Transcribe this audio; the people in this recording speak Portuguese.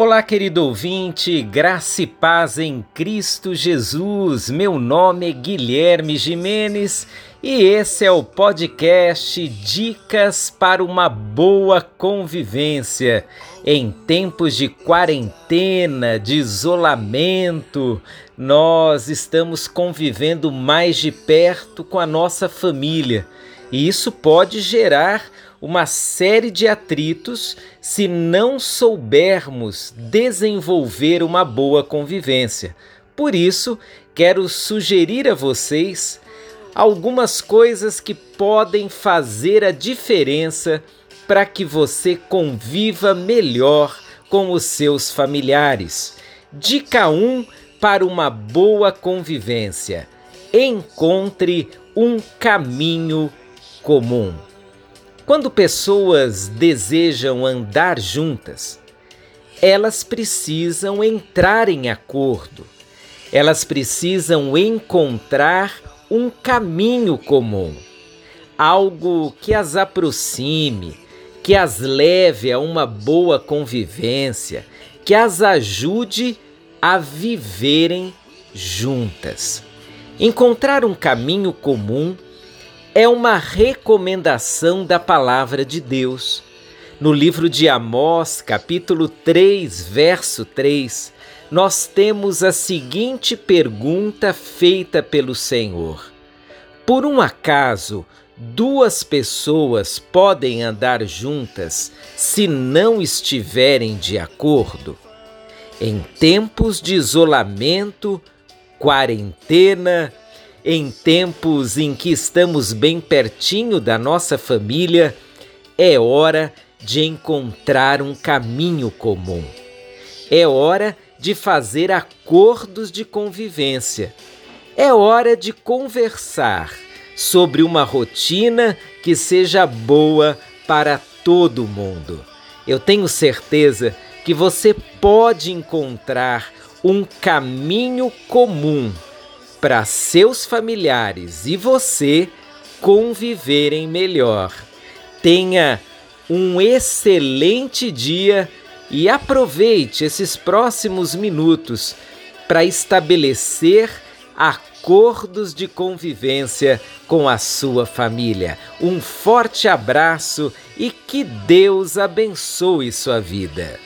Olá, querido ouvinte, graça e paz em Cristo Jesus. Meu nome é Guilherme Jimenez e esse é o podcast Dicas para uma Boa Convivência. Em tempos de quarentena, de isolamento, nós estamos convivendo mais de perto com a nossa família e isso pode gerar uma série de atritos se não soubermos desenvolver uma boa convivência. Por isso, quero sugerir a vocês algumas coisas que podem fazer a diferença para que você conviva melhor com os seus familiares. Dica 1 para uma boa convivência: encontre um caminho comum. Quando pessoas desejam andar juntas, elas precisam entrar em acordo, elas precisam encontrar um caminho comum, algo que as aproxime, que as leve a uma boa convivência, que as ajude a viverem juntas. Encontrar um caminho comum é uma recomendação da palavra de Deus. No livro de Amós, capítulo 3, verso 3, nós temos a seguinte pergunta feita pelo Senhor: Por um acaso duas pessoas podem andar juntas se não estiverem de acordo? Em tempos de isolamento, quarentena, em tempos em que estamos bem pertinho da nossa família, é hora de encontrar um caminho comum. É hora de fazer acordos de convivência. É hora de conversar sobre uma rotina que seja boa para todo mundo. Eu tenho certeza que você pode encontrar um caminho comum para seus familiares e você conviverem melhor. Tenha um excelente dia e aproveite esses próximos minutos para estabelecer acordos de convivência com a sua família. Um forte abraço e que Deus abençoe sua vida.